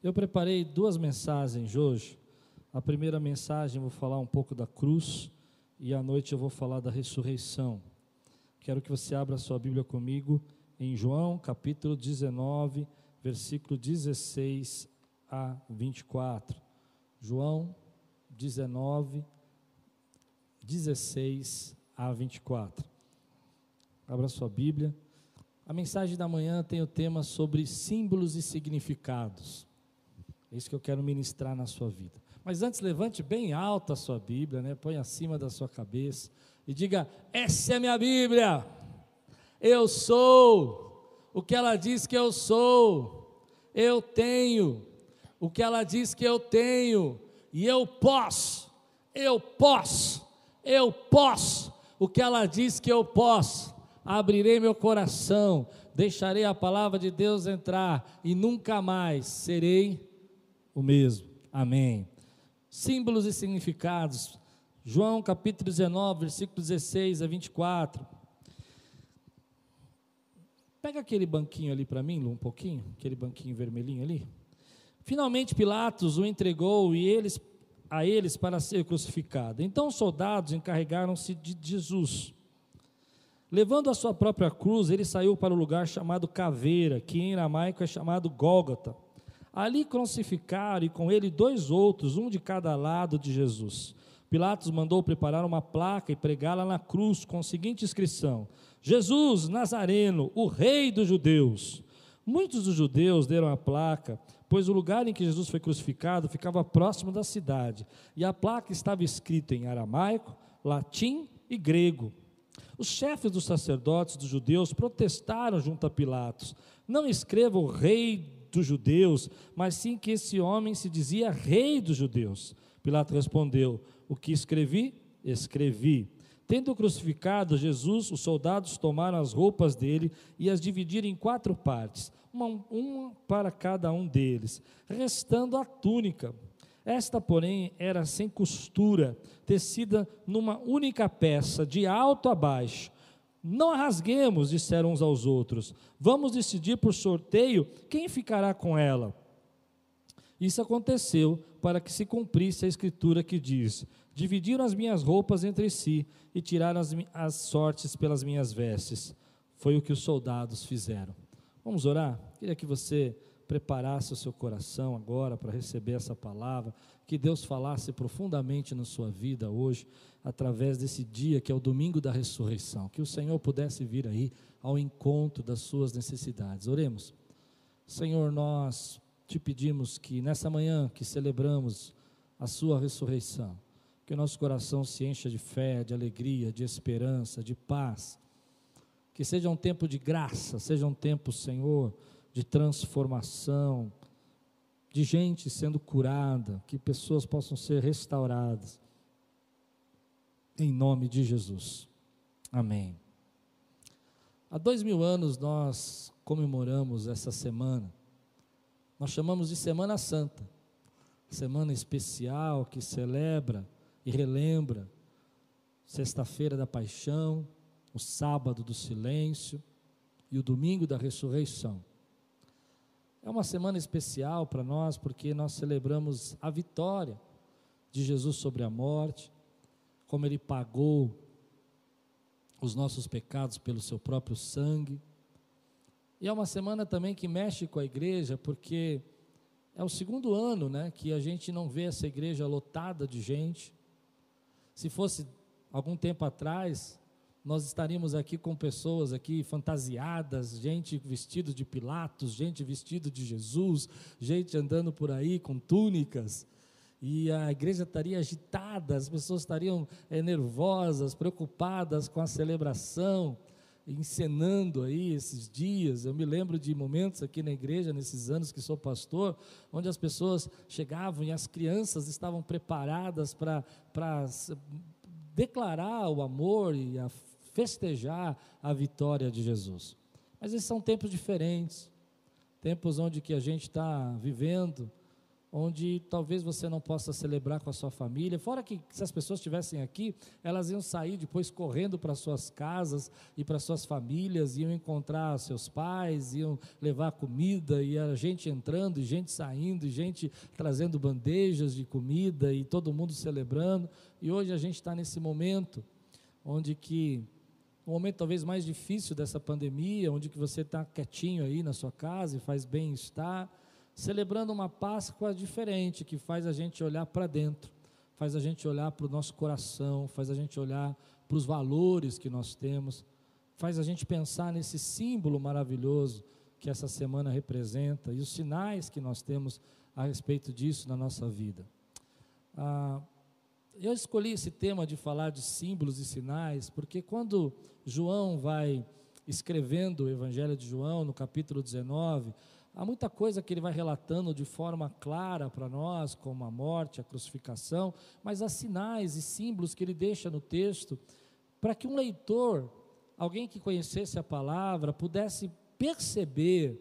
Eu preparei duas mensagens hoje. A primeira mensagem eu vou falar um pouco da cruz e à noite eu vou falar da ressurreição. Quero que você abra sua Bíblia comigo em João, capítulo 19, versículo 16 a 24. João 19, 16 a 24. Abra sua Bíblia. A mensagem da manhã tem o tema sobre símbolos e significados. É isso que eu quero ministrar na sua vida. Mas antes, levante bem alta a sua Bíblia, né? põe acima da sua cabeça e diga: Essa é a minha Bíblia. Eu sou o que ela diz que eu sou. Eu tenho o que ela diz que eu tenho. E eu posso, eu posso, eu posso o que ela diz que eu posso. Abrirei meu coração, deixarei a palavra de Deus entrar e nunca mais serei o mesmo. Amém. Símbolos e significados. João capítulo 19, versículo 16 a 24. Pega aquele banquinho ali para mim, Lu, um pouquinho, aquele banquinho vermelhinho ali. Finalmente Pilatos o entregou e eles a eles para ser crucificado. Então os soldados encarregaram-se de Jesus. Levando a sua própria cruz, ele saiu para o lugar chamado Caveira, que em aramaico é chamado Gólgota Ali crucificaram e com ele dois outros, um de cada lado de Jesus. Pilatos mandou preparar uma placa e pregá-la na cruz com a seguinte inscrição: Jesus Nazareno, o Rei dos Judeus. Muitos dos judeus deram a placa, pois o lugar em que Jesus foi crucificado ficava próximo da cidade, e a placa estava escrita em aramaico, latim e grego. Os chefes dos sacerdotes dos judeus protestaram junto a Pilatos: Não escreva o Rei dos judeus, mas sim que esse homem se dizia rei dos judeus. Pilato respondeu: O que escrevi? Escrevi. Tendo crucificado Jesus, os soldados tomaram as roupas dele e as dividiram em quatro partes, uma, uma para cada um deles, restando a túnica. Esta, porém, era sem costura, tecida numa única peça, de alto a baixo. Não rasguemos, disseram uns aos outros. Vamos decidir por sorteio quem ficará com ela. Isso aconteceu para que se cumprisse a escritura que diz: Dividiram as minhas roupas entre si e tiraram as, as sortes pelas minhas vestes. Foi o que os soldados fizeram. Vamos orar? Queria que você preparasse o seu coração agora para receber essa palavra, que Deus falasse profundamente na sua vida hoje, através desse dia que é o domingo da ressurreição, que o Senhor pudesse vir aí ao encontro das suas necessidades. Oremos. Senhor, nós te pedimos que nessa manhã que celebramos a sua ressurreição, que o nosso coração se encha de fé, de alegria, de esperança, de paz. Que seja um tempo de graça, seja um tempo, Senhor, de transformação, de gente sendo curada, que pessoas possam ser restauradas. Em nome de Jesus. Amém. Há dois mil anos nós comemoramos essa semana. Nós chamamos de Semana Santa, semana especial que celebra e relembra Sexta-feira da Paixão, o Sábado do Silêncio e o Domingo da Ressurreição. É uma semana especial para nós porque nós celebramos a vitória de Jesus sobre a morte, como ele pagou os nossos pecados pelo seu próprio sangue. E é uma semana também que mexe com a igreja, porque é o segundo ano né, que a gente não vê essa igreja lotada de gente. Se fosse algum tempo atrás, nós estaríamos aqui com pessoas aqui fantasiadas, gente vestido de Pilatos, gente vestido de Jesus, gente andando por aí com túnicas, e a igreja estaria agitada, as pessoas estariam é, nervosas, preocupadas com a celebração, encenando aí esses dias. Eu me lembro de momentos aqui na igreja, nesses anos que sou pastor, onde as pessoas chegavam e as crianças estavam preparadas para declarar o amor e a festejar a vitória de Jesus. Mas esses são tempos diferentes, tempos onde que a gente está vivendo onde talvez você não possa celebrar com a sua família. Fora que, se as pessoas estivessem aqui, elas iam sair depois correndo para suas casas e para suas famílias, iam encontrar seus pais, iam levar comida, e a gente entrando, e gente saindo, e gente trazendo bandejas de comida, e todo mundo celebrando. E hoje a gente está nesse momento, onde que o momento talvez mais difícil dessa pandemia, onde que você está quietinho aí na sua casa e faz bem estar, celebrando uma Páscoa diferente, que faz a gente olhar para dentro, faz a gente olhar para o nosso coração, faz a gente olhar para os valores que nós temos, faz a gente pensar nesse símbolo maravilhoso que essa semana representa e os sinais que nós temos a respeito disso na nossa vida. Ah, eu escolhi esse tema de falar de símbolos e sinais, porque quando João vai escrevendo o Evangelho de João, no capítulo 19, Há muita coisa que ele vai relatando de forma clara para nós, como a morte, a crucificação, mas há sinais e símbolos que ele deixa no texto para que um leitor, alguém que conhecesse a palavra, pudesse perceber,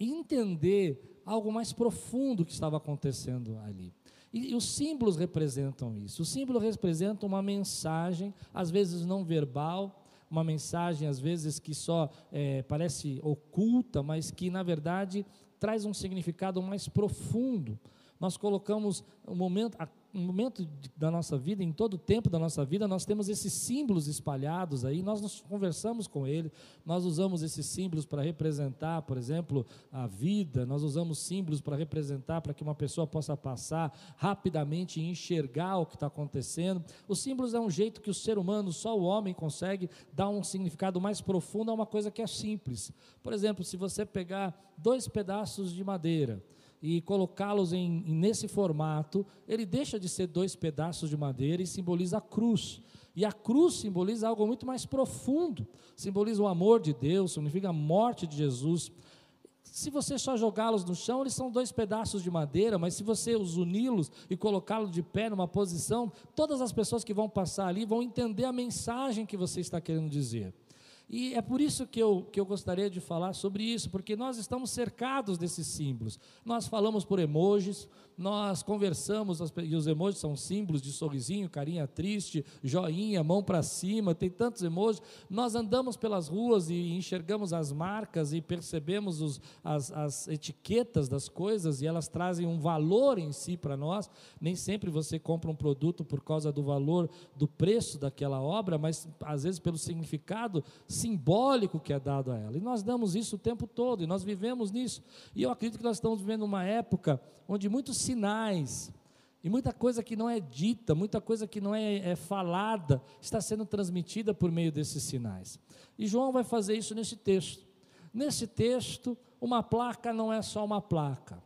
entender algo mais profundo que estava acontecendo ali. E, e, os símbolos representam isso. Os símbolos representam uma mensagem, às vezes não verbal, uma mensagem, às vezes, que só é, parece oculta, mas que, na verdade, traz um significado mais profundo. Nós colocamos um momento, um momento da nossa vida, em todo o tempo da nossa vida, nós temos esses símbolos espalhados aí, nós nos conversamos com ele, nós usamos esses símbolos para representar, por exemplo, a vida, nós usamos símbolos para representar, para que uma pessoa possa passar rapidamente e enxergar o que está acontecendo. Os símbolos é um jeito que o ser humano, só o homem consegue dar um significado mais profundo a uma coisa que é simples. Por exemplo, se você pegar dois pedaços de madeira, e colocá-los nesse formato, ele deixa de ser dois pedaços de madeira e simboliza a cruz. E a cruz simboliza algo muito mais profundo, simboliza o amor de Deus, significa a morte de Jesus. Se você só jogá-los no chão, eles são dois pedaços de madeira, mas se você os uni-los e colocá-los de pé numa posição, todas as pessoas que vão passar ali vão entender a mensagem que você está querendo dizer. E é por isso que eu, que eu gostaria de falar sobre isso, porque nós estamos cercados desses símbolos. Nós falamos por emojis, nós conversamos, e os emojis são símbolos de sorrisinho, carinha triste, joinha, mão para cima, tem tantos emojis. Nós andamos pelas ruas e enxergamos as marcas e percebemos os, as, as etiquetas das coisas e elas trazem um valor em si para nós. Nem sempre você compra um produto por causa do valor do preço daquela obra, mas às vezes pelo significado simbólico que é dado a ela. E nós damos isso o tempo todo e nós vivemos nisso. E eu acredito que nós estamos vivendo uma época onde muitos sinais e muita coisa que não é dita, muita coisa que não é, é, falada, está sendo transmitida por meio desses sinais. E João vai fazer isso nesse texto. Nesse texto, uma placa não é só uma placa.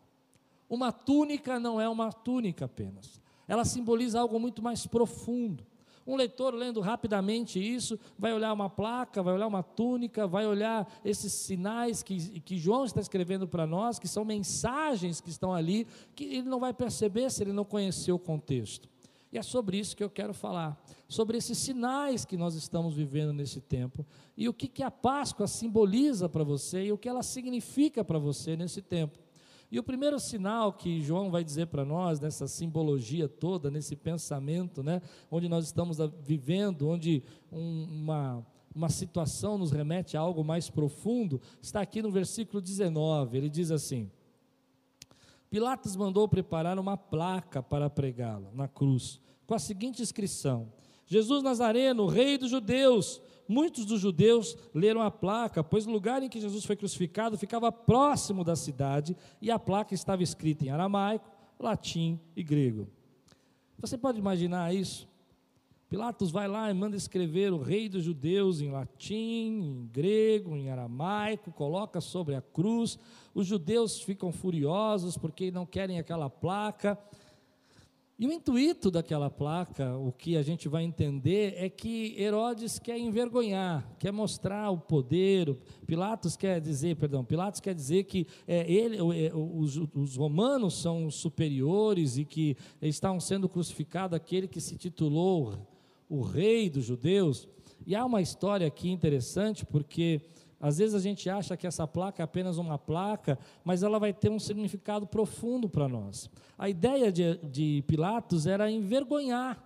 Uma túnica não é uma túnica apenas. Ela simboliza algo muito mais profundo. Um leitor lendo rapidamente isso, vai olhar uma placa, vai olhar uma túnica, vai olhar esses sinais que, que João está escrevendo para nós, que são mensagens que estão ali, que ele não vai perceber se ele não conhecer o contexto. E é sobre isso que eu quero falar, sobre esses sinais que nós estamos vivendo nesse tempo e o que, que a Páscoa simboliza para você e o que ela significa para você nesse tempo. E o primeiro sinal que João vai dizer para nós, nessa simbologia toda, nesse pensamento, né, onde nós estamos vivendo, onde um, uma, uma situação nos remete a algo mais profundo, está aqui no versículo 19. Ele diz assim: Pilatos mandou preparar uma placa para pregá-la na cruz, com a seguinte inscrição: Jesus Nazareno, Rei dos Judeus. Muitos dos judeus leram a placa, pois o lugar em que Jesus foi crucificado ficava próximo da cidade e a placa estava escrita em aramaico, latim e grego. Você pode imaginar isso? Pilatos vai lá e manda escrever o rei dos judeus em latim, em grego, em aramaico, coloca sobre a cruz. Os judeus ficam furiosos porque não querem aquela placa. E o intuito daquela placa, o que a gente vai entender, é que Herodes quer envergonhar, quer mostrar o poder. Pilatos quer dizer, perdão, Pilatos quer dizer que é, ele, é, os, os, romanos são superiores e que estavam sendo crucificados aquele que se titulou o rei dos judeus. E há uma história aqui interessante, porque Às vezes a gente acha que essa placa é apenas uma placa, mas ela vai ter um significado profundo para nós. A ideia de, de Pilatos era envergonhar,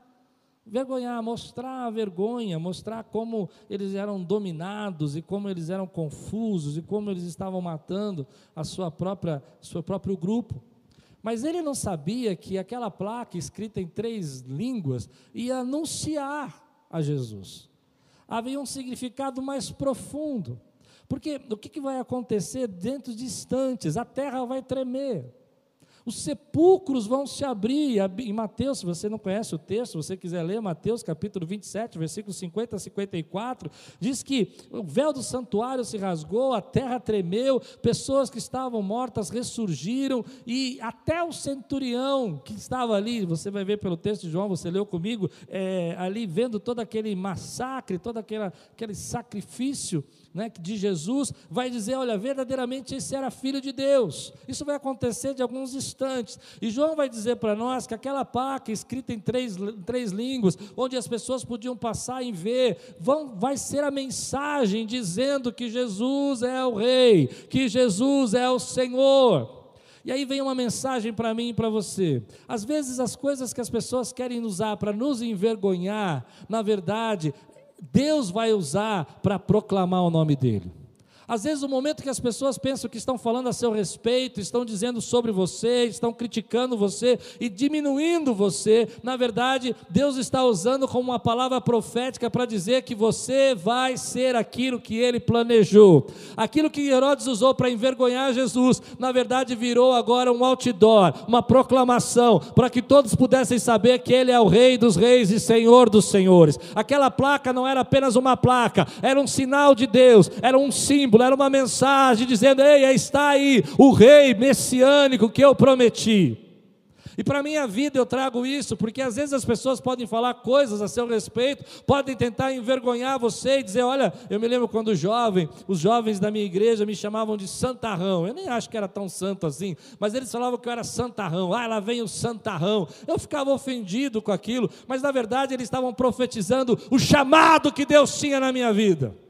envergonhar, mostrar a vergonha, mostrar como eles eram dominados e como eles eram confusos e como eles estavam matando a sua própria, seu próprio grupo. Mas ele não sabia que aquela placa escrita em três línguas ia anunciar a Jesus. Havia um significado mais profundo. Porque o que, vai acontecer dentro de instantes? A terra vai tremer. Os sepulcros vão se abrir. Em Mateus, se você não conhece o texto, se você quiser ler Mateus capítulo 27, versículos 50 a 54, diz que o véu do santuário se rasgou, a terra tremeu, pessoas que estavam mortas ressurgiram, e até o centurião que estava ali, você vai ver pelo texto de João, você leu comigo, é, ali vendo todo aquele massacre, todo aquela, aquele sacrifício né, de Jesus, vai dizer: olha, verdadeiramente esse era filho de Deus. Isso vai acontecer de alguns E João vai dizer para nós que aquela placa escrita em três, três línguas, onde as pessoas podiam passar e ver, vão, vai ser a mensagem dizendo que Jesus é o Rei, que Jesus é o Senhor. E aí vem uma mensagem para mim e para você. Às vezes as coisas que as pessoas querem usar para nos envergonhar, na verdade, Deus vai usar para proclamar o nome dEle. Às vezes, o momento que as pessoas pensam que estão falando a seu respeito, estão dizendo sobre você, estão criticando você e diminuindo você, na verdade, Deus está usando como uma palavra profética para dizer que você vai ser aquilo que ele planejou. Aquilo que Herodes usou para envergonhar Jesus, na verdade, virou agora um outdoor, uma proclamação, para que todos pudessem saber que ele é o Rei dos Reis e Senhor dos Senhores. Aquela placa não era apenas uma placa, era um sinal de Deus, era um símbolo discípulo, era uma mensagem dizendo: Ei, está aí o rei messiânico que eu prometi. E para a minha vida eu trago isso, porque às vezes as pessoas podem falar coisas a seu respeito, podem tentar envergonhar você e dizer: olha, eu me lembro quando jovem, os jovens da minha igreja me chamavam de santarrão. Eu nem acho que era tão santo assim, mas eles falavam que eu era santarrão. Ah, lá vem o santarrão. Eu ficava ofendido com aquilo, mas na verdade eles estavam profetizando o chamado que Deus tinha na minha vida.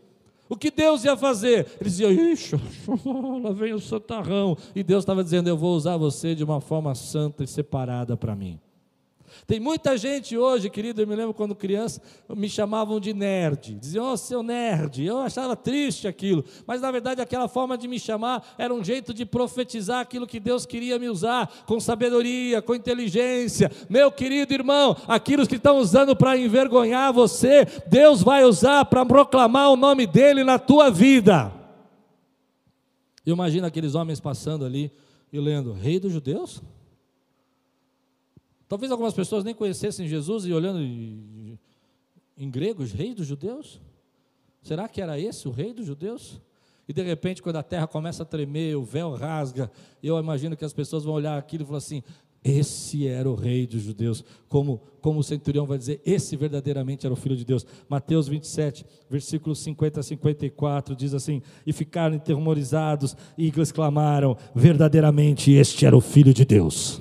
O que Deus ia fazer? Eles diziam, ixi, lá vem o santarrão. E Deus estava dizendo, eu vou usar você de uma forma santa e separada para mim. Tem muita gente hoje, querido, eu me lembro quando criança, me chamavam de nerd. Diziam, oh, seu nerd. Eu achava triste aquilo. Mas na verdade aquela forma de me chamar era um jeito de profetizar aquilo que Deus queria me usar, com sabedoria, com inteligência. Meu querido irmão, aquilo que estão usando para envergonhar você, Deus vai usar para proclamar o nome dele na tua vida. Eu imagino aqueles homens passando ali e lendo, Rei dos Judeus? Talvez algumas pessoas nem conhecessem Jesus e olhando em, em grego, rei dos judeus. Será que era esse o rei dos judeus? E de repente, quando a terra começa a tremer, o véu rasga, eu imagino que as pessoas vão olhar aquilo e falar assim: esse era o rei dos judeus, como, como o centurião vai dizer, esse verdadeiramente era o filho de Deus. Mateus 27, versículos 50 a 54, diz assim: E ficaram enterrorizados e exclamaram: Verdadeiramente este era o filho de Deus.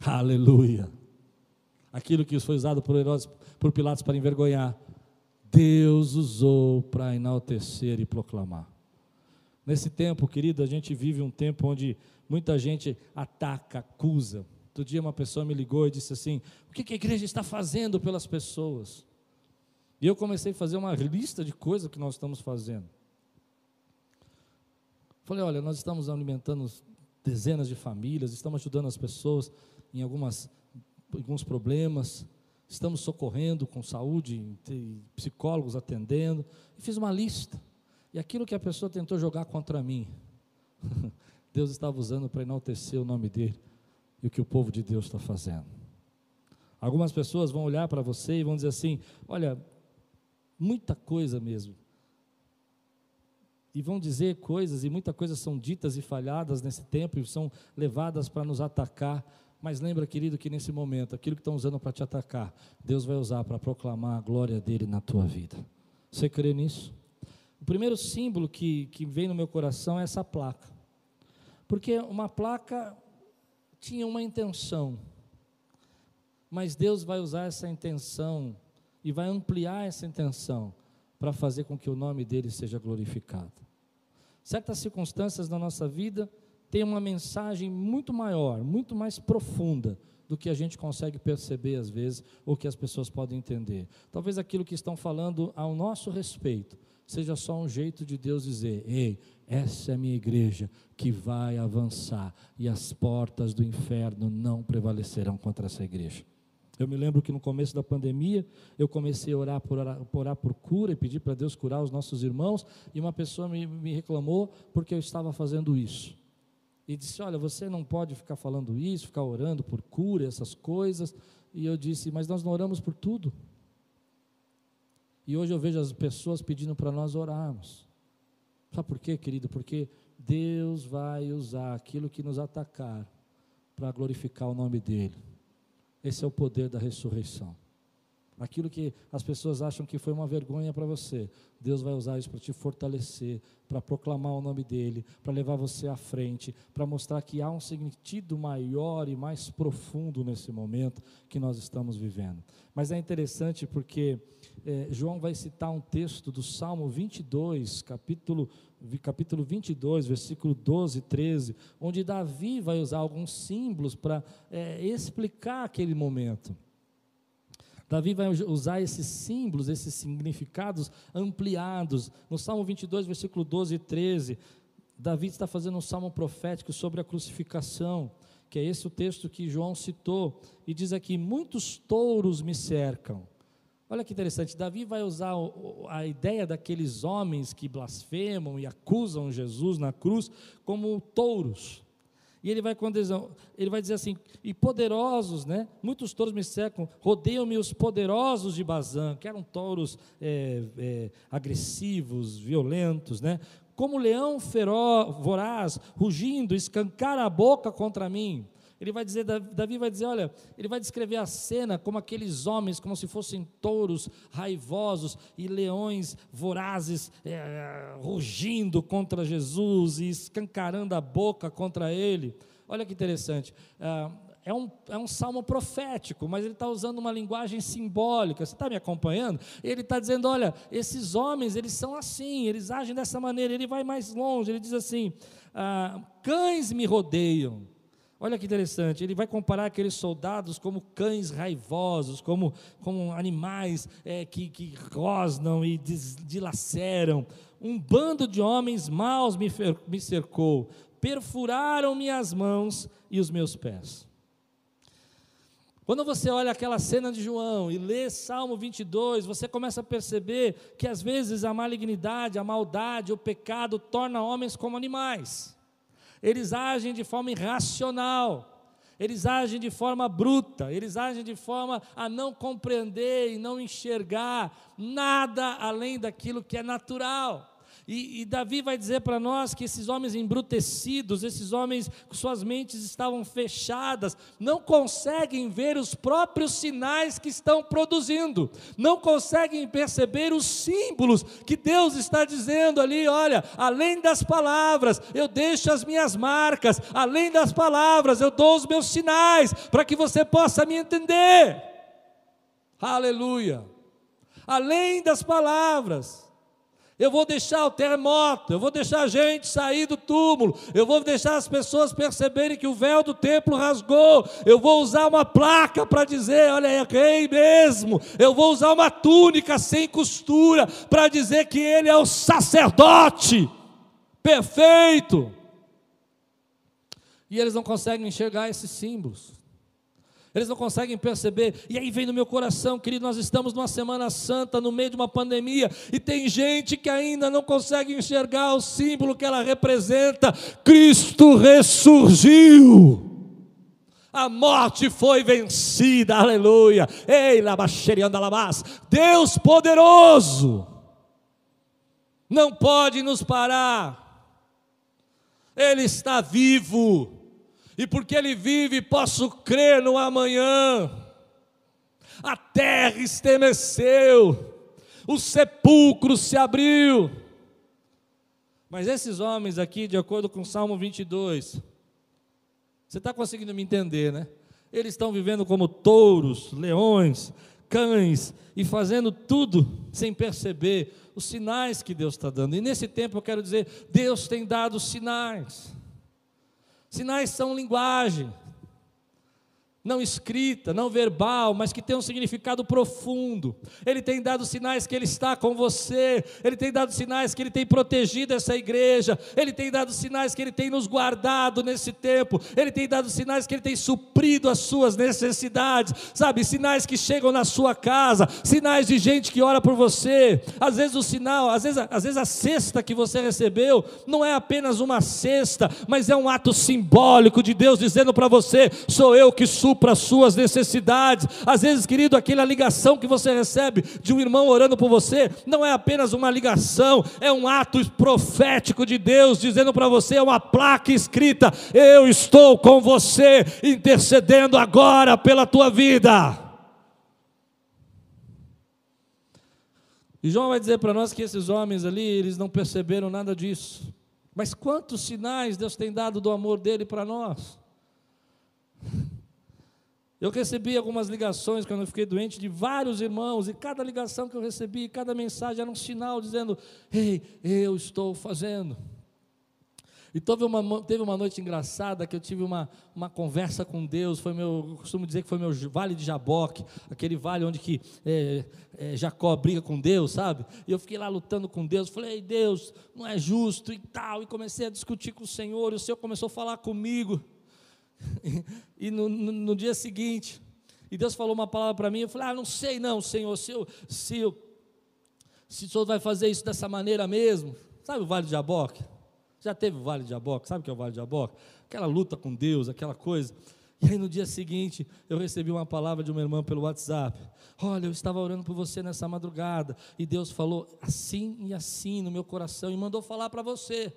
Aleluia. Aquilo que foi usado por Herodes, por Pilatos para envergonhar, Deus usou para enaltecer e proclamar. Nesse tempo, querido, a gente vive um tempo onde muita gente ataca, acusa. Outro dia uma pessoa me ligou e disse assim: O que a igreja está fazendo pelas pessoas? E eu comecei a fazer uma lista de coisas que nós estamos fazendo. Falei: Olha, nós estamos alimentando dezenas de famílias, estamos ajudando as pessoas em algumas, alguns problemas, estamos socorrendo com saúde, psicólogos atendendo, e fiz uma lista. E aquilo que a pessoa tentou jogar contra mim, Deus estava usando para enaltecer o nome dele e o que o povo de Deus está fazendo. Algumas pessoas vão olhar para você e vão dizer assim: olha, muita coisa mesmo. E vão dizer coisas, e muitas coisas são ditas e falhadas nesse tempo, e são levadas para nos atacar. Mas lembra, querido, que nesse momento, aquilo que estão usando para te atacar, Deus vai usar para proclamar a glória dele na tua vida. Você crê nisso? O primeiro símbolo que, que vem no meu coração é essa placa. Porque uma placa tinha uma intenção, mas Deus vai usar essa intenção e vai ampliar essa intenção para fazer com que o nome dele seja glorificado. Certas circunstâncias da nossa vida têm uma mensagem muito maior, muito mais profunda do que a gente consegue perceber às vezes, ou que as pessoas podem entender. Talvez aquilo que estão falando ao nosso respeito seja só um jeito de Deus dizer: ei, essa é a minha igreja que vai avançar e as portas do inferno não prevalecerão contra essa igreja. Eu me lembro que no começo da pandemia, eu comecei a orar por, orar, por, orar por cura e pedir para Deus curar os nossos irmãos, e uma pessoa me, me reclamou porque eu estava fazendo isso e disse: Olha, você não pode ficar falando isso, ficar orando por cura, essas coisas. E eu disse: Mas nós não oramos por tudo. E hoje eu vejo as pessoas pedindo para nós orarmos. Sabe por quê, querido? Porque Deus vai usar aquilo que nos atacar para glorificar o nome dEle. Esse é o poder da ressurreição. Aquilo que as pessoas acham que foi uma vergonha para você, Deus vai usar isso para te fortalecer, para proclamar o nome dEle, para levar você à frente, para mostrar que há um sentido maior e mais profundo nesse momento que nós estamos vivendo. Mas é interessante porque é, João vai citar um texto do Salmo 22, capítulo, capítulo 22, versículo 12 e 13, onde Davi vai usar alguns símbolos para é, explicar aquele momento. Davi vai usar esses símbolos, esses significados ampliados. No Salmo 22, versículo 12 e 13, Davi está fazendo um salmo profético sobre a crucificação, que é esse o texto que João citou, e diz aqui: Muitos touros me cercam. Olha que interessante, Davi vai usar a ideia daqueles homens que blasfemam e acusam Jesus na cruz como touros. E ele vai, ele vai dizer assim: e poderosos, né? Muitos touros me cercam, rodeiam-me os poderosos de Bazã, que eram touros é, é, agressivos, violentos, né? Como leão feroz, voraz, rugindo, escancar a boca contra mim. Ele vai dizer, Davi vai dizer, olha, ele vai descrever a cena como aqueles homens, como se fossem touros raivosos e leões vorazes é, rugindo contra Jesus e escancarando a boca contra ele. Olha que interessante. Ah, é um, é um salmo profético, mas ele está usando uma linguagem simbólica. Você está me acompanhando? Ele está dizendo: olha, esses homens, eles são assim, eles agem dessa maneira. Ele vai mais longe, ele diz assim: ah, cães me rodeiam Olha que interessante, ele vai comparar aqueles soldados como cães raivosos, como, como animais é, que, que rosnam e des, dilaceram. Um bando de homens maus me, me cercou, perfuraram minhas mãos e os meus pés. Quando você olha aquela cena de João e lê Salmo 22, você começa a perceber que às vezes a malignidade, a maldade, o pecado torna homens como animais eles agem de forma irracional, eles agem de forma bruta, eles agem de forma a não compreender e não enxergar nada além daquilo que é natural. E, e Davi vai dizer para nós que esses homens embrutecidos, esses homens com suas mentes estavam fechadas, não conseguem ver os próprios sinais que estão produzindo, não conseguem perceber os símbolos que Deus está dizendo ali. Olha, além das palavras, eu deixo as minhas marcas, além das palavras, eu dou os meus sinais, para que você possa me entender. Aleluia. Além das palavras, eu vou deixar o terremoto, eu vou deixar a gente sair do túmulo, eu vou deixar as pessoas perceberem que o véu do templo rasgou, eu vou usar uma placa para dizer: olha, é rei mesmo, eu vou usar uma túnica sem costura para dizer que ele é o sacerdote perfeito. E eles não conseguem enxergar esses símbolos eles não conseguem perceber. E aí vem no meu coração, querido, nós estamos numa Semana Santa, no meio de uma pandemia, e tem gente que ainda não consegue enxergar o símbolo que ela representa. Cristo ressurgiu. A morte foi vencida, aleluia. Ei, labaxerianda labás. Deus poderoso não pode nos parar. Ele está vivo e porque Ele vive, posso crer no amanhã. A terra estremeceu, o sepulcro se abriu. Mas esses homens aqui, de acordo com o Salmo 22, você está conseguindo me entender, né? Eles estão vivendo como touros, leões, cães e fazendo tudo sem perceber os sinais que Deus está dando. E nesse tempo eu quero dizer: Deus tem dado sinais. Sinais são linguagem, não escrita, não verbal, mas que tem um significado profundo. Ele tem dado sinais que Ele está com você, Ele tem dado sinais que Ele tem protegido essa igreja, Ele tem dado sinais que Ele tem nos guardado nesse tempo, Ele tem dado sinais que Ele tem suprido as suas necessidades, sabe? Sinais que chegam na sua casa, sinais de gente que ora por você. Às vezes o sinal, às vezes, às vezes a cesta que você recebeu não é apenas uma cesta, mas é um ato simbólico de Deus dizendo para você: sou eu que supro supra as suas necessidades. Às vezes, querido, aquela ligação que você recebe de um irmão orando por você, não é apenas uma ligação, é um ato profético de Deus dizendo para você, é uma placa escrita: Eu estou com você, intercedendo agora pela tua vida. E João vai dizer para nós que esses homens ali, eles não perceberam nada disso. Mas quantos sinais Deus tem dado do amor dele para nós? Eu recebi algumas ligações quando eu fiquei doente de vários irmãos, e cada ligação que eu recebi, cada mensagem era um sinal dizendo: Ei, eu estou fazendo. E teve uma, teve uma noite engraçada que eu tive uma, uma conversa com Deus. Foi meu, eu costumo dizer que foi meu vale de Jaboque, aquele vale onde que é, é, Jacó briga com Deus, sabe? E eu fiquei lá lutando com Deus. Falei, Deus, não é justo e tal. E comecei a discutir com o Senhor. E o Senhor começou a falar comigo. E no, no, no, dia seguinte, e Deus falou uma palavra para mim, eu falei, ah, não sei não, Senhor, se, eu, se, eu, se o Senhor vai fazer isso dessa maneira mesmo. Sabe o Vale de Jaboque? Já teve o Vale de Jaboque? Sabe o que é o Vale de Jaboque? Aquela luta com Deus, aquela coisa. E aí no dia seguinte, eu recebi uma palavra de uma irmã pelo WhatsApp. Olha, eu estava orando por você nessa madrugada, e Deus falou assim e assim no meu coração, e mandou falar para você.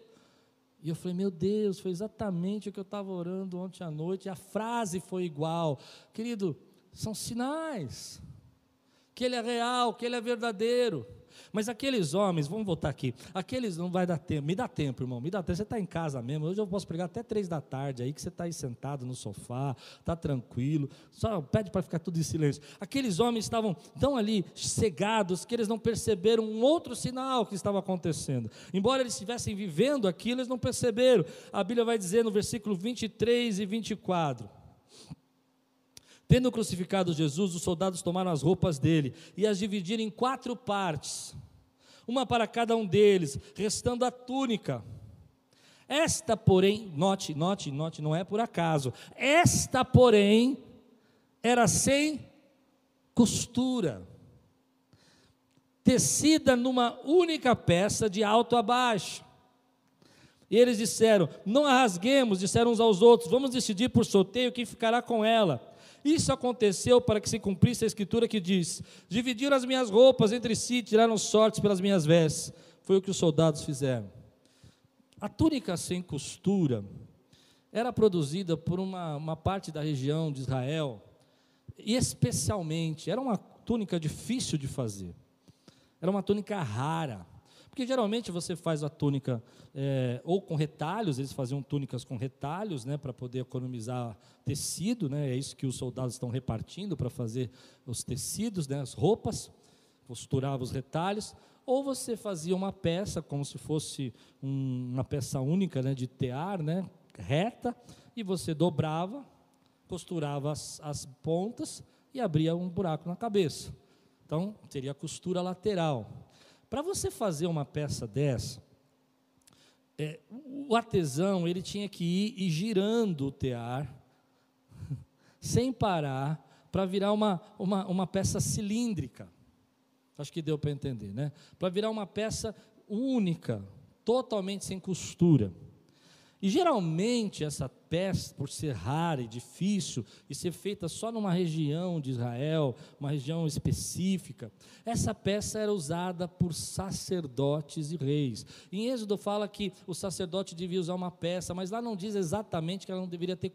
E eu falei, meu Deus, foi exatamente o que eu estava orando ontem à noite, a frase foi igual. Querido, são sinais que ele é real, que ele é verdadeiro. Mas aqueles homens, vamos voltar aqui, aqueles não vai dar tempo, me dá tempo, irmão, me dá tempo. Você está em casa mesmo, hoje eu posso pregar até três da tarde aí, que você está aí sentado no sofá, está tranquilo, só pede para ficar tudo em silêncio. Aqueles homens estavam tão ali cegados que eles não perceberam um outro sinal que estava acontecendo. Embora eles estivessem vivendo aquilo, eles não perceberam. A Bíblia vai dizer no versículo 23 e 24. Tendo crucificado Jesus, os soldados tomaram as roupas dele e as dividiram em quatro partes, uma para cada um deles, restando a túnica. Esta, porém, note, note, note, não é por acaso. Esta, porém, era sem costura, tecida numa única peça de alto a baixo. E eles disseram: Não a rasguemos, disseram uns aos outros, vamos decidir por sorteio quem ficará com ela. Isso aconteceu para que se cumprisse a escritura que diz: Dividiram as minhas roupas entre si, tiraram sortes pelas minhas vestes. Foi o que os soldados fizeram. A túnica sem costura era produzida por uma, uma parte da região de Israel, e especialmente, era uma túnica difícil de fazer, era uma túnica rara. Porque geralmente você faz a túnica é, ou com retalhos, eles faziam túnicas com retalhos, né, para poder economizar tecido, né, é isso que os soldados estão repartindo para fazer os tecidos, né, as roupas, costurava os retalhos, ou você fazia uma peça como se fosse um, uma peça única, né, de tear, né, reta, e você dobrava, costurava as, as pontas e abria um buraco na cabeça. Então, teria costura lateral. Para você fazer uma peça dessa, é, o artesão ele tinha que ir, ir girando o tear, sem parar, para virar uma, uma, uma peça cilíndrica. Acho que deu para entender, né? Para virar uma peça única, totalmente sem costura. E geralmente essa peça, por ser rara e difícil, e ser feita só numa região de Israel, uma região específica, essa peça era usada por sacerdotes e reis. Em Êxodo fala que o sacerdote devia usar uma peça, mas lá não diz exatamente que ela não deveria ter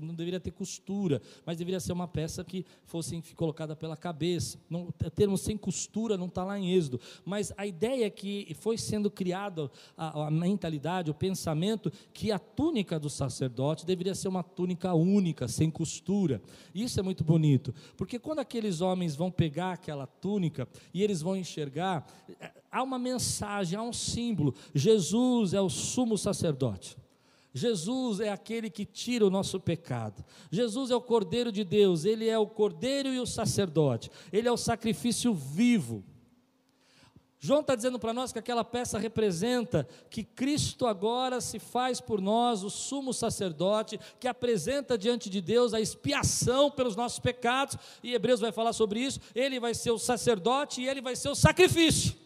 não deveria ter costura, mas deveria ser uma peça que fosse colocada pela cabeça. Não, o termo sem costura não está lá em Êxodo, mas a ideia é que foi sendo criada a, a mentalidade, o pensamento que a túnica do sacerdote deveria ser uma túnica única, sem costura. Isso é muito bonito, porque quando aqueles homens vão pegar aquela túnica e eles vão enxergar, é, há uma mensagem, há um símbolo. Jesus é o sumo sacerdote. Jesus é aquele que tira o nosso pecado. Jesus é o Cordeiro de Deus, ele é o Cordeiro e o sacerdote. Ele é o sacrifício vivo. João está dizendo para nós que aquela peça representa que Cristo agora se faz por nós o sumo sacerdote, que apresenta diante de Deus a expiação pelos nossos pecados, e Hebreus vai falar sobre isso. Ele vai ser o sacerdote e ele vai ser o sacrifício.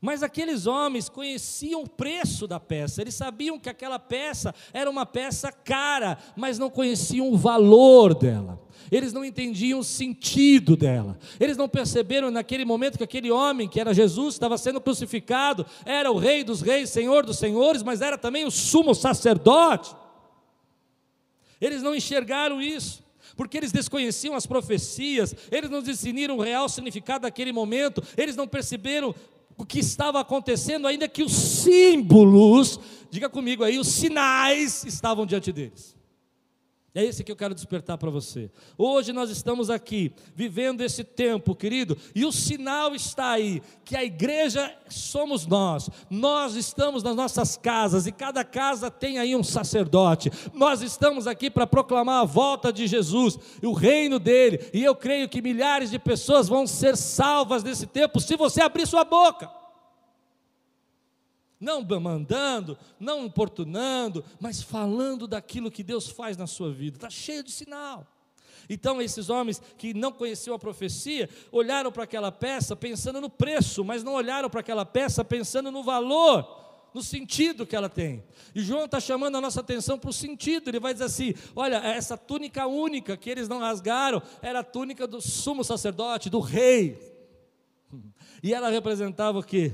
Mas aqueles homens conheciam o preço da peça, eles sabiam que aquela peça era uma peça cara, mas não conheciam o valor dela eles não entendiam o sentido dela, eles não perceberam naquele momento que aquele homem, que era Jesus, estava sendo crucificado, era o Rei dos Reis, Senhor dos Senhores, mas era também o sumo sacerdote. Eles não enxergaram isso porque eles desconheciam as profecias, eles não discerniram o real significado daquele momento, eles não perceberam o que estava acontecendo, ainda que os símbolos, diga comigo aí, os sinais estavam diante deles. É esse que eu quero despertar para você. Hoje nós estamos aqui, vivendo esse tempo, querido, e o sinal está aí, que a igreja somos nós. Nós estamos nas nossas casas, e cada casa tem aí um sacerdote. Nós estamos aqui para proclamar a volta de Jesus, o reino dele, e eu creio que milhares de pessoas vão ser salvas nesse tempo se você abrir sua boca não mandando, não importunando, mas falando daquilo que Deus faz na sua vida. Está cheio de sinal. Então, esses homens que não conheciam a profecia, olharam para aquela peça pensando no preço, mas não olharam para aquela peça pensando no valor, no sentido que ela tem. E João está chamando a nossa atenção para o sentido. Ele vai dizer assim: olha, essa túnica única que eles não rasgaram era a túnica do sumo sacerdote, do rei. E ela representava o que?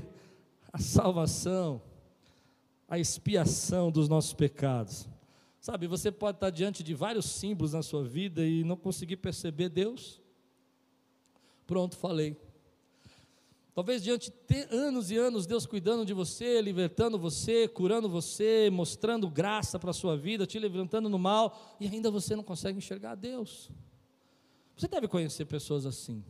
A salvação, a expiação dos nossos pecados. Sabe, você pode estar diante de vários símbolos na sua vida e não conseguir perceber Deus. Pronto, falei. Talvez diante de anos e anos Deus cuidando de você, libertando você, curando você, mostrando graça para a sua vida, te levantando no mal, e ainda você não consegue enxergar Deus. Você deve conhecer pessoas assim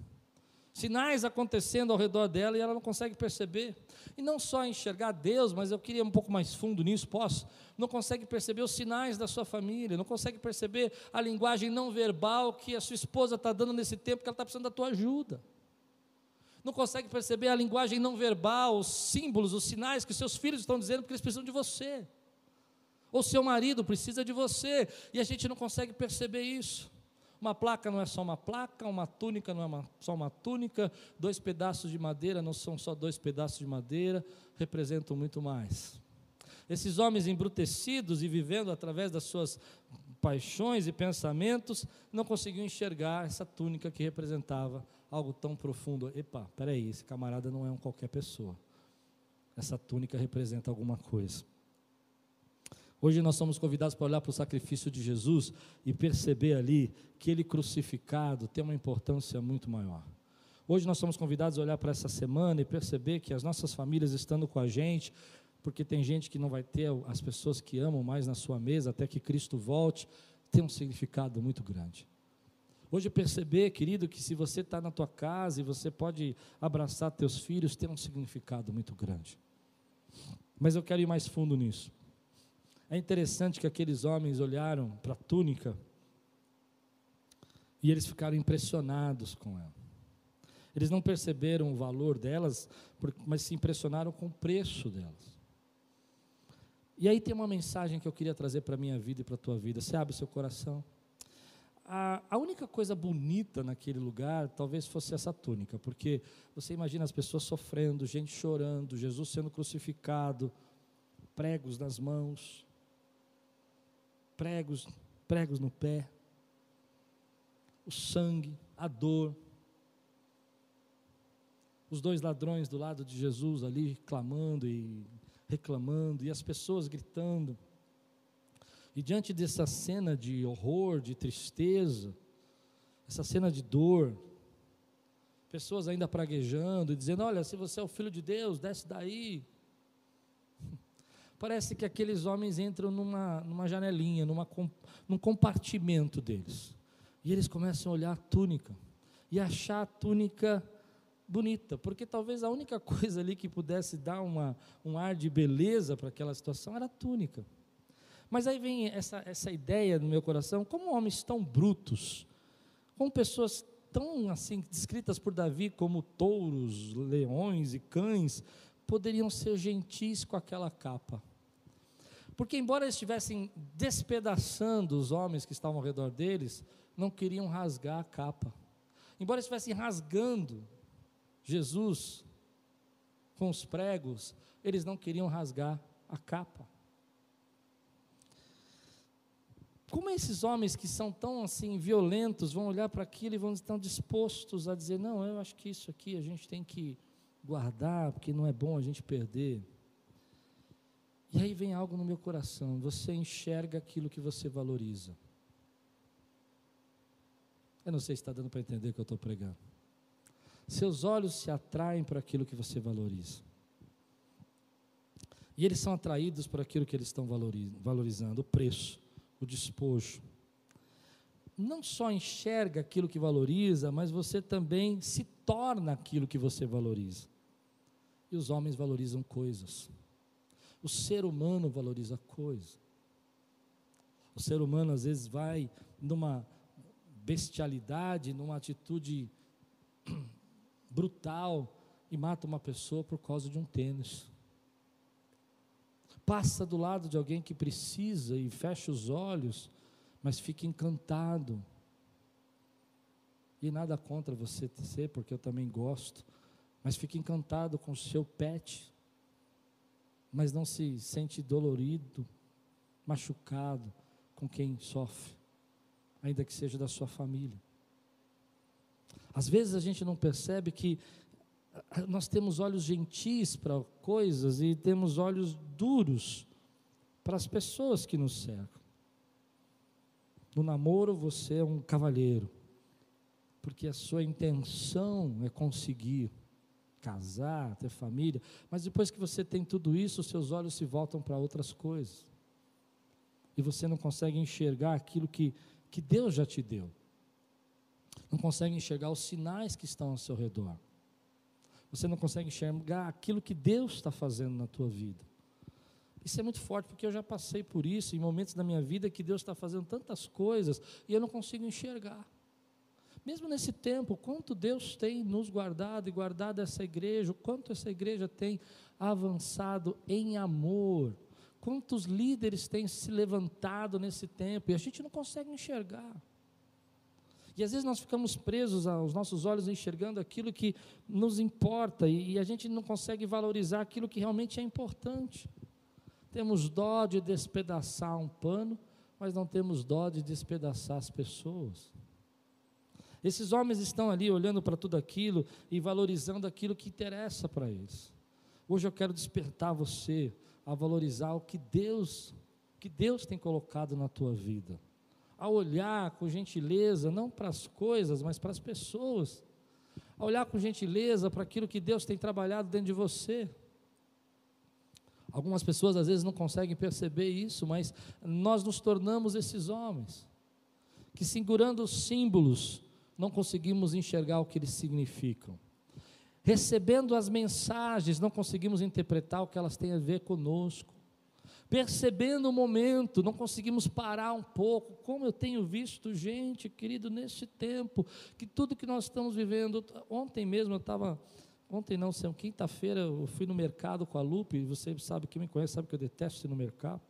sinais acontecendo ao redor dela e ela não consegue perceber. E não só enxergar Deus, mas eu queria um pouco mais fundo nisso, posso? Não consegue perceber os sinais da sua família, não consegue perceber a linguagem não verbal que a sua esposa está dando nesse tempo que ela está precisando da tua ajuda. Não consegue perceber a linguagem não verbal, os símbolos, os sinais que seus filhos estão dizendo porque eles precisam de você. Ou seu marido precisa de você, e a gente não consegue perceber isso. Uma placa não é só uma placa, uma túnica não é uma, só uma túnica, dois pedaços de madeira não são só dois pedaços de madeira, representam muito mais. Esses homens embrutecidos e vivendo através das suas paixões e pensamentos, não conseguiam enxergar essa túnica que representava algo tão profundo. Epa, peraí, esse camarada não é um qualquer pessoa. Essa túnica representa alguma coisa. Hoje nós somos convidados para olhar para o sacrifício de Jesus e perceber ali que ele crucificado tem uma importância muito maior. Hoje nós somos convidados a olhar para essa semana e perceber que as nossas famílias estando com a gente, porque tem gente que não vai ter as pessoas que amam mais na sua mesa até que Cristo volte, tem um significado muito grande. Hoje perceber, querido, que se você está na tua casa e você pode abraçar teus filhos, tem um significado muito grande. Mas eu quero ir mais fundo nisso. É interessante que aqueles homens olharam para a túnica e eles ficaram impressionados com ela. Eles não perceberam o valor delas, mas se impressionaram com o preço delas. E aí tem uma mensagem que eu queria trazer para a minha vida e para a tua vida. Você abre seu coração. A, a, única coisa bonita naquele lugar talvez fosse essa túnica, porque você imagina as pessoas sofrendo, gente chorando, Jesus sendo crucificado, pregos nas mãos, pregos, pregos no pé, o sangue, a dor. Os dois ladrões do lado de Jesus ali clamando e reclamando, e as pessoas gritando. E diante dessa cena de horror, de tristeza, essa cena de dor, pessoas ainda praguejando e dizendo: Olha, se você é o filho de Deus, desce daí. Parece que aqueles homens entram numa, numa janelinha, numa, num compartimento deles. E eles começam a olhar a túnica e achar a túnica bonita, porque talvez a única coisa ali que pudesse dar uma, um ar de beleza para aquela situação era a túnica. Mas aí vem essa, essa ideia no meu coração, como homens tão brutos, como pessoas tão assim descritas por Davi como touros, leões e cães, poderiam ser gentis com aquela capa. Porque embora eles estivessem despedaçando os homens que estavam ao redor deles, não queriam rasgar a capa. Embora estivessem rasgando Jesus com os pregos, eles não queriam rasgar a capa. Como esses homens que são tão assim violentos vão olhar para aquilo e vão estar dispostos a dizer: não, eu acho que isso aqui a gente tem que guardar, porque não é bom a gente perder. E aí vem algo no meu coração: você enxerga aquilo que você valoriza. Eu não sei se está dando para entender o que eu estou pregando. Seus olhos se atraem para aquilo que você valoriza. E eles são atraídos por aquilo que eles estão valorizando, o preço, o despojo. Não só enxerga aquilo que valoriza, mas você também se torna aquilo que você valoriza. E os homens valorizam coisas. O ser humano valoriza coisas. O ser humano às vezes vai numa bestialidade, numa atitude brutal e mata uma pessoa por causa de um tênis. Passa do lado de alguém que precisa e fecha os olhos, mas fica encantado. E nada contra você ser, porque eu também gosto, mas fica encantado com o seu pet, mas não se sente dolorido, machucado com quem sofre ainda que seja da sua família. Às vezes a gente não percebe que ah, nós temos olhos gentis para coisas e temos olhos duros para as pessoas que nos cercam. No namoro você é um cavalheiro, porque a sua intenção é conseguir casar, ter família, mas depois que você tem tudo isso, os seus olhos se voltam para outras coisas. E você não consegue enxergar aquilo que que Deus já te deu. Não consegue enxergar os sinais que estão ao seu redor. Você não consegue enxergar aquilo que Deus está fazendo na tua vida. Isso é muito forte, porque eu já passei por isso em momentos da minha vida que Deus está fazendo tantas coisas e eu não consigo enxergar. Mesmo nesse tempo, quanto Deus tem nos guardado e guardado essa igreja, quanto essa igreja tem avançado em amor, Quantos líderes têm se levantado nesse tempo e a gente não consegue enxergar. E às vezes nós ficamos presos aos nossos olhos enxergando aquilo que nos importa e a gente não consegue valorizar aquilo que realmente é importante. Temos dó de despedaçar um pano, mas não temos dó de despedaçar as pessoas. Esses homens estão ali olhando para tudo aquilo e valorizando aquilo que interessa para eles. Hoje eu quero despertar você a valorizar o que Deus, que Deus tem colocado na tua vida. A olhar com gentileza, não para as coisas, mas para as pessoas. A olhar com gentileza para aquilo que Deus tem trabalhado dentro de você. Algumas pessoas às vezes não conseguem perceber isso, mas nós nos tornamos esses homens que, segurando os símbolos, não conseguimos enxergar o que eles significam recebendo as mensagens, não conseguimos interpretar o que elas têm a ver conosco. Percebendo o momento, não conseguimos parar um pouco. Como eu tenho visto gente, querido, nesse tempo, que tudo que nós estamos vivendo. Ontem mesmo eu estava. Ontem não, sei, quinta-feira eu fui no mercado com a Lupe, você sabe que me conhece, sabe que eu detesto ir no mercado.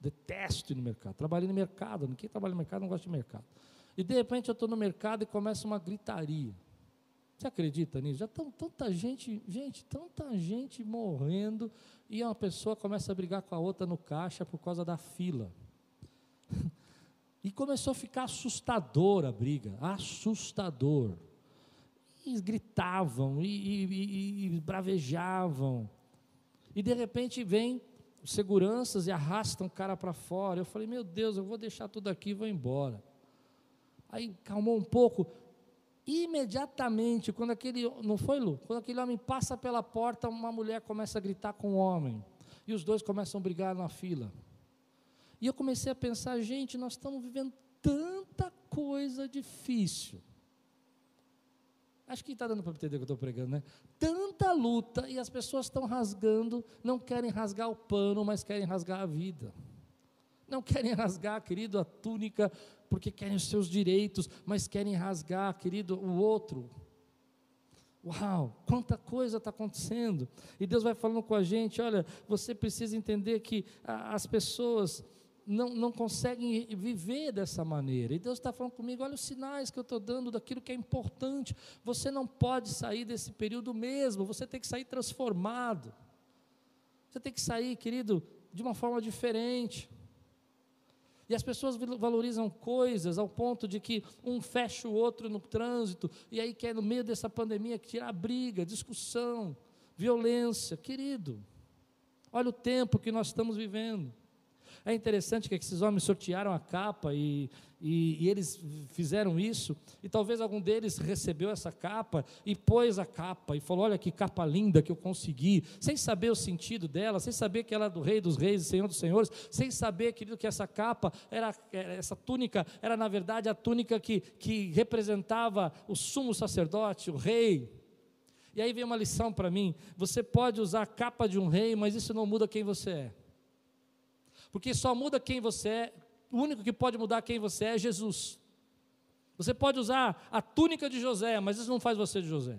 Detesto ir no mercado. Trabalhei no mercado, quem trabalha no mercado não gosta de mercado. E de repente eu estou no mercado e começa uma gritaria. Você acredita nisso? Já tão, tanta gente, gente, tanta gente morrendo e uma pessoa começa a brigar com a outra no caixa por causa da fila. E começou a ficar assustadora a briga, assustador. E gritavam, e, e, e, e bravejavam. E de repente vem seguranças e arrastam o cara para fora. Eu falei, meu Deus, eu vou deixar tudo aqui e vou embora. Aí calmou um pouco. Imediatamente, quando aquele, não foi Lu? Quando aquele homem passa pela porta, uma mulher começa a gritar com o homem. E os dois começam a brigar na fila. E eu comecei a pensar, gente, nós estamos vivendo tanta coisa difícil. Acho que está dando para entender o que eu estou pregando, né? Tanta luta e as pessoas estão rasgando, não querem rasgar o pano, mas querem rasgar a vida. Não querem rasgar, querido, a túnica, porque querem os seus direitos, mas querem rasgar, querido, o outro. Uau, quanta coisa está acontecendo. E Deus vai falando com a gente: olha, você precisa entender que as pessoas não, não conseguem viver dessa maneira. E Deus está falando comigo: olha os sinais que eu estou dando daquilo que é importante. Você não pode sair desse período mesmo, você tem que sair transformado. Você tem que sair, querido, de uma forma diferente. E as pessoas valorizam coisas ao ponto de que um fecha o outro no trânsito, e aí quer, no meio dessa pandemia, tirar briga, discussão, violência. Querido, olha o tempo que nós estamos vivendo. É interessante que esses homens sortearam a capa e, e, e, eles fizeram isso, e talvez algum deles recebeu essa capa e pôs a capa e falou: Olha que capa linda que eu consegui, sem saber o sentido dela, sem saber que ela é do Rei dos Reis e Senhor dos Senhores, sem saber, querido, que essa capa, era, essa túnica, era na verdade a túnica que, que representava o sumo sacerdote, o rei. E aí vem uma lição para mim: você pode usar a capa de um rei, mas isso não muda quem você é. Porque só muda quem você é, o único que pode mudar quem você é é Jesus. Você pode usar a túnica de José, mas isso não faz você de José.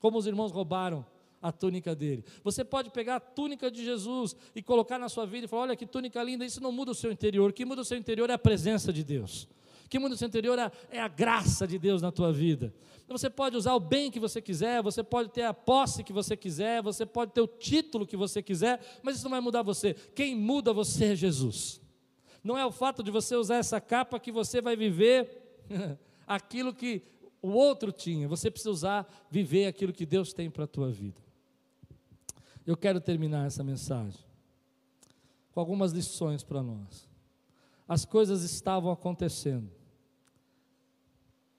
Como os irmãos roubaram a túnica dele. Você pode pegar a túnica de Jesus e colocar na sua vida e falar: olha que túnica linda, isso não muda o seu interior. O que muda o seu interior é a presença de Deus. Que muda o seu interior é, é a graça de Deus na tua vida. Então você pode usar o bem que você quiser, você pode ter a posse que você quiser, você pode ter o título que você quiser, mas isso não vai mudar você. Quem muda você é Jesus. Não é o fato de você usar essa capa que você vai viver aquilo que o outro tinha. Você precisa usar, viver aquilo que Deus tem para a tua vida. Eu quero terminar essa mensagem com algumas lições para nós. As coisas estavam acontecendo.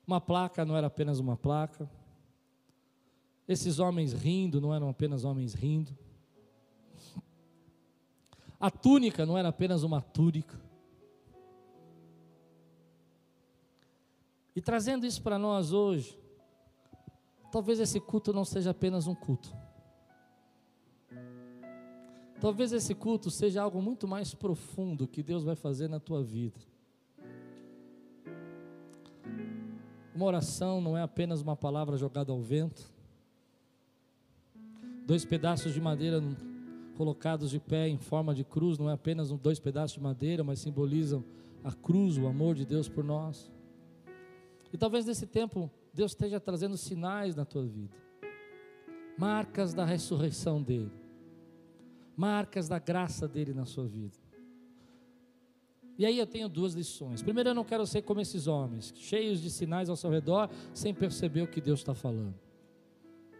Uma placa não era apenas uma placa. Esses homens rindo não eram apenas homens rindo. A túnica não era apenas uma túnica. E trazendo isso para nós hoje, talvez esse culto não seja apenas um culto. Talvez esse culto seja algo muito mais profundo que Deus vai fazer na tua vida. Uma oração não é apenas uma palavra jogada ao vento. Dois pedaços de madeira colocados de pé em forma de cruz não é apenas dois pedaços de madeira, mas simbolizam a cruz, o amor de Deus por nós. E talvez nesse tempo Deus esteja trazendo sinais na tua vida, marcas da ressurreição dele, marcas da graça dele na sua vida. E aí eu tenho duas lições. Primeiro, eu não quero ser como esses homens, cheios de sinais ao seu redor, sem perceber o que Deus está falando.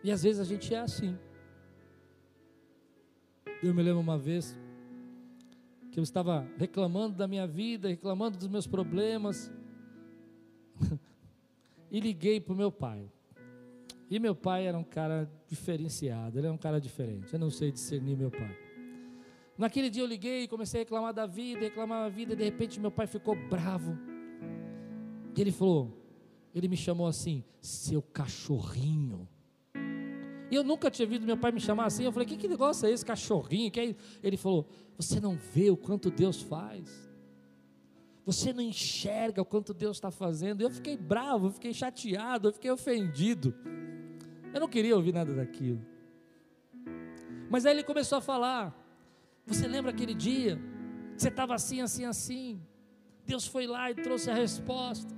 E às vezes a gente é assim. Eu me lembro uma vez que eu estava reclamando da minha vida, reclamando dos meus problemas, e liguei para o meu pai. E meu pai era um cara diferenciado, ele era um cara diferente. Eu não sei discernir meu pai. Naquele dia eu liguei comecei a reclamar da vida, reclamar da vida, e de repente meu pai ficou bravo. E ele falou, ele me chamou assim, seu cachorrinho. E eu nunca tinha visto meu pai me chamar assim. Eu falei, que, que negócio é esse, cachorrinho? Que é ele falou, você não vê o quanto Deus faz. Você não enxerga o quanto Deus está fazendo. Eu fiquei bravo, eu fiquei chateado, eu fiquei ofendido. Eu não queria ouvir nada daquilo. Mas aí ele começou a falar. Você lembra aquele dia? Você estava assim, assim, assim. Deus foi lá e trouxe a resposta.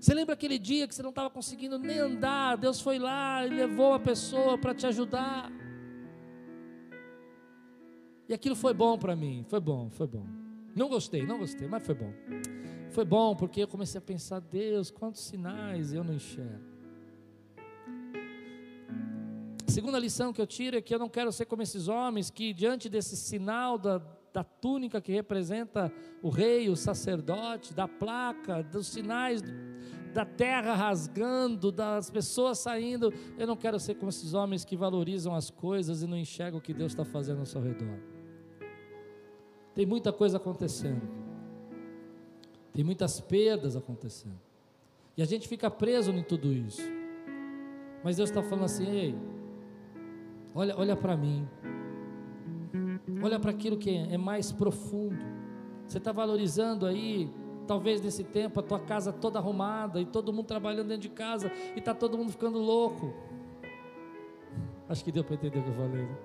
Você lembra aquele dia que você não estava conseguindo nem andar? Deus foi lá e levou uma pessoa para te ajudar. E aquilo foi bom para mim, foi bom, foi bom. Não gostei, não gostei, mas foi bom. Foi bom porque eu comecei a pensar, Deus, quantos sinais eu não enxergo. Segunda lição que eu tiro é que eu não quero ser como esses homens que, diante desse sinal da, da túnica que representa o rei, o sacerdote, da placa, dos sinais da terra rasgando, das pessoas saindo. Eu não quero ser como esses homens que valorizam as coisas e não enxergam o que Deus está fazendo ao seu redor. Tem muita coisa acontecendo, tem muitas perdas acontecendo, e a gente fica preso em tudo isso. Mas Deus está falando assim: ei, olha, olha para mim, olha para aquilo que é mais profundo. Você está valorizando aí Talvez nesse tempo a tua casa toda arrumada e todo mundo trabalhando dentro de casa e está todo mundo ficando louco. Acho que deu para entender o que eu falei. Né?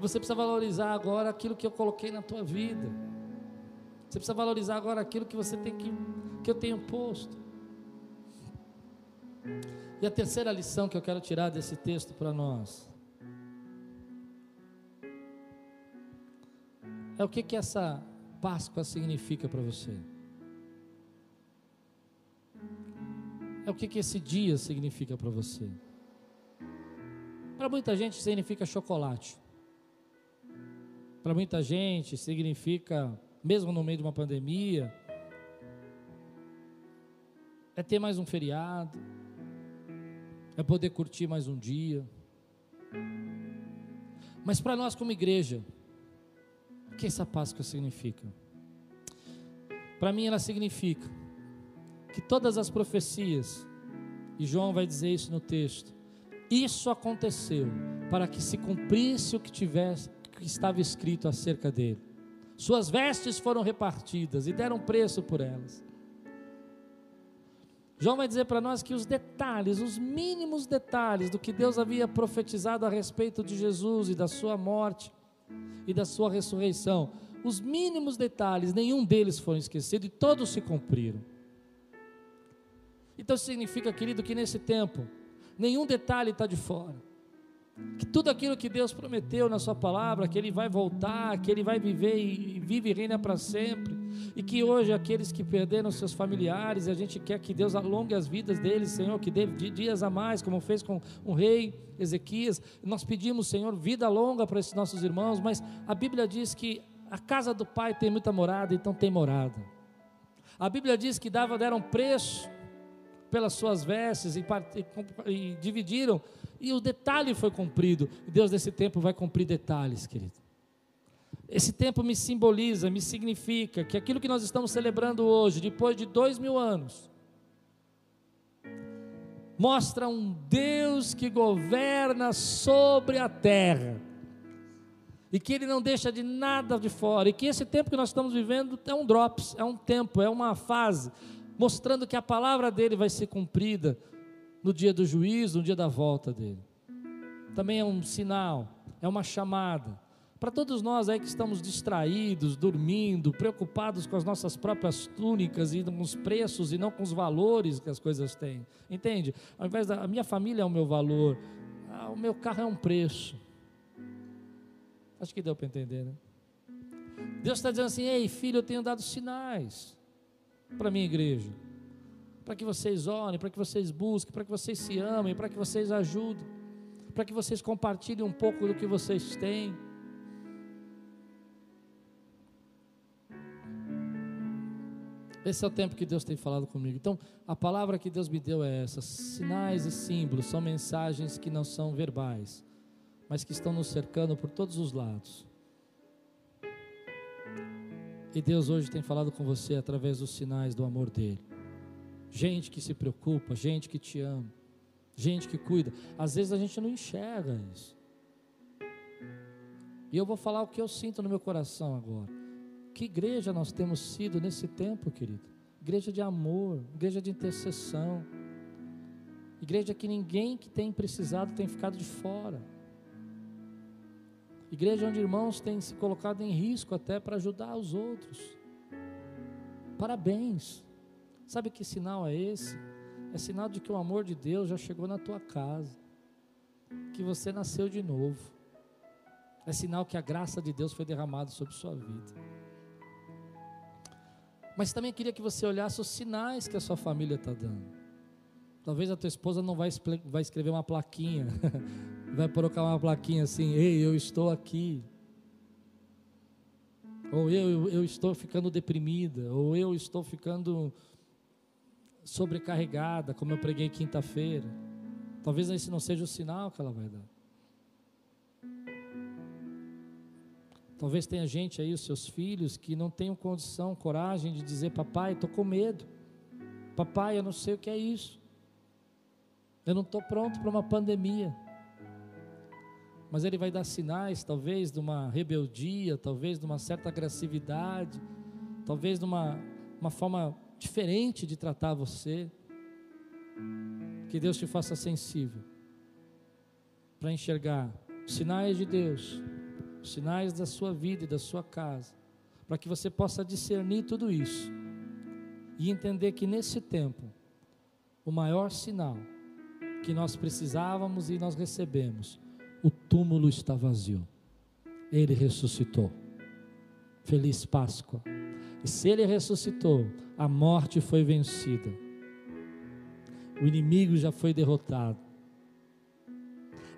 Você precisa valorizar agora aquilo que eu coloquei na tua vida. Você precisa valorizar agora aquilo que você tem que que eu tenho posto. E a terceira lição que eu quero tirar desse texto para nós é o que que essa Páscoa significa para você. é o que, que esse dia significa para você. Para muita gente significa chocolate. Para muita gente significa, mesmo no meio de uma pandemia, é ter mais um feriado, é poder curtir mais um dia. Mas para nós, como igreja, que essa Páscoa significa? Para mim, ela significa que todas as profecias, e João vai dizer isso no texto, isso aconteceu para que se cumprisse o que tivesse, que estava escrito acerca dele. Suas vestes foram repartidas e deram preço por elas. João vai dizer para nós que os detalhes, os mínimos detalhes do que Deus havia profetizado a respeito de Jesus e da sua morte e da sua ressurreição, os mínimos detalhes, nenhum deles foram esquecidos e todos se cumpriram. Então significa, querido, que nesse tempo, nenhum detalhe está de fora. Que tudo aquilo que Deus prometeu na Sua palavra, que Ele vai voltar, que Ele vai viver e vive e reina para sempre, e que hoje aqueles que perderam seus familiares, a gente quer que Deus alongue as vidas deles, Senhor, que dê dias a mais, como fez com o rei Ezequias. Nós pedimos, Senhor, vida longa para esses nossos irmãos, mas a Bíblia diz que a casa do Pai tem muita morada, então tem morada. A Bíblia diz que dava, deram preço pelas suas vestes e, e, e dividiram, e o detalhe foi cumprido. Deus desse tempo vai cumprir detalhes, querido. Esse tempo me simboliza, me significa que aquilo que nós estamos celebrando hoje, depois de dois mil anos, mostra um Deus que governa sobre a terra e que Ele não deixa de nada de fora, e que esse tempo que nós estamos vivendo é um drops, é um tempo, é uma fase, mostrando que a palavra dele vai ser cumprida no dia do juízo, no dia da volta dele. Também é um sinal, é uma chamada. Para todos nós aí que estamos distraídos, dormindo, preocupados com as nossas próprias túnicas e com os preços e não com os valores que as coisas têm. Entende? Ao invés da minha família é o meu valor, ah, o meu carro é um preço. Acho que deu para entender, né? Deus está dizendo assim: ei, filho, eu tenho dado sinais para a minha igreja. Para que vocês orem, para que vocês busquem, para que vocês se amem, para que vocês ajudem, para que vocês compartilhem um pouco do que vocês têm. Esse é o tempo que Deus tem falado comigo. Então, a palavra que Deus me deu é essa: sinais e símbolos são mensagens que não são verbais, mas que estão nos cercando por todos os lados. E Deus hoje tem falado com você através dos sinais do amor dele. Gente que se preocupa, gente que te ama, gente que cuida. Às vezes a gente não enxerga isso. E eu vou falar o que eu sinto no meu coração agora. Que igreja nós temos sido nesse tempo, querido? Igreja de amor, igreja de intercessão. Igreja que ninguém que tem precisado tem ficado de fora. Igreja onde irmãos têm se colocado em risco até para ajudar os outros. Parabéns. Sabe que sinal é esse? É sinal de que o amor de Deus já chegou na tua casa, que você nasceu de novo. É sinal que a graça de Deus foi derramada sobre sua vida. Mas também queria que você olhasse os sinais que a sua família está dando. Talvez a tua esposa não vai, vai escrever uma plaquinha vai colocar uma plaquinha assim: Ei, eu estou aqui. ou eu, eu estou ficando deprimida, ou eu estou ficando sobrecarregada, como eu preguei quinta-feira. Talvez esse não seja o sinal que ela vai dar. Talvez tenha gente aí, os seus filhos, que não tenham condição, coragem de dizer: Papai, estou com medo. Papai, eu não sei o que é isso. Eu não estou pronto para uma pandemia. Mas ele vai dar sinais, talvez, de uma rebeldia, talvez de uma certa agressividade, talvez de uma, uma forma diferente de tratar você. Que Deus te faça sensível para enxergar sinais de Deus, os sinais da sua vida e da sua casa, para que você possa discernir tudo isso e entender que nesse tempo, o maior sinal que nós precisávamos e nós recebemos, o túmulo está vazio. Ele ressuscitou. Feliz Páscoa. E se ele ressuscitou, a morte foi vencida. O inimigo já foi derrotado.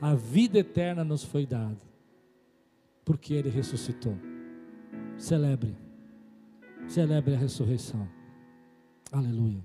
A vida eterna nos foi dada. Porque ele ressuscitou. Celebre. Celebre a ressurreição. Aleluia.